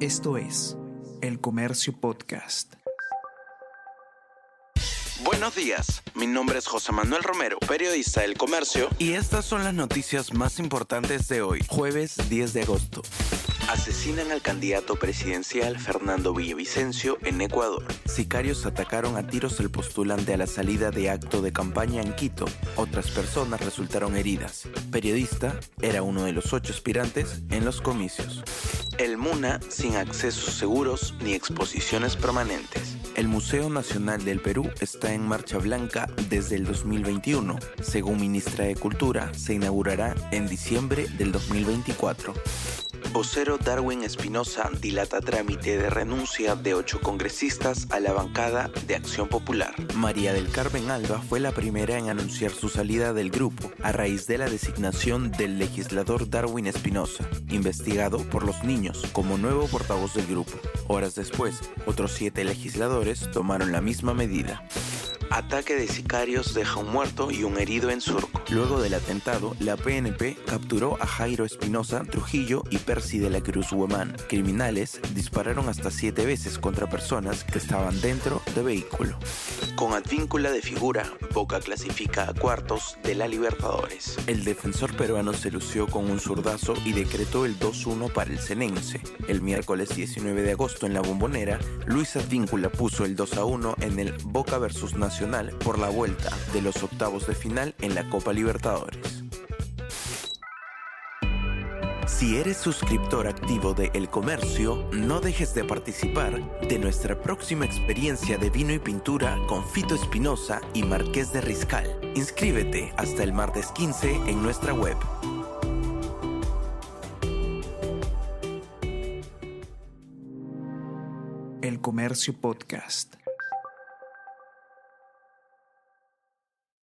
Esto es El Comercio Podcast. Buenos días, mi nombre es José Manuel Romero, periodista del Comercio, y estas son las noticias más importantes de hoy, jueves 10 de agosto. Asesinan al candidato presidencial Fernando Villavicencio en Ecuador. Sicarios atacaron a tiros el postulante a la salida de acto de campaña en Quito. Otras personas resultaron heridas. Periodista era uno de los ocho aspirantes en los comicios. El MUNA sin accesos seguros ni exposiciones permanentes. El Museo Nacional del Perú está en marcha blanca desde el 2021. Según ministra de Cultura, se inaugurará en diciembre del 2024. Vocero Darwin Espinosa dilata trámite de renuncia de ocho congresistas a la bancada de Acción Popular. María del Carmen Alba fue la primera en anunciar su salida del grupo a raíz de la designación del legislador Darwin Espinosa, investigado por los niños como nuevo portavoz del grupo. Horas después, otros siete legisladores tomaron la misma medida. Ataque de sicarios deja un muerto y un herido en Surco. Luego del atentado, la PNP capturó a Jairo Espinosa Trujillo y Percy de la Cruz Huemán. Criminales dispararon hasta siete veces contra personas que estaban dentro de vehículo. Con advíncula de figura, Boca clasifica a cuartos de la Libertadores. El defensor peruano se lució con un zurdazo y decretó el 2-1 para el Cenense. El miércoles 19 de agosto en la Bombonera, Luis Advíncula puso el 2-1 en el Boca versus Por la vuelta de los octavos de final en la Copa Libertadores. Si eres suscriptor activo de El Comercio, no dejes de participar de nuestra próxima experiencia de vino y pintura con Fito Espinosa y Marqués de Riscal. Inscríbete hasta el martes 15 en nuestra web. El Comercio Podcast.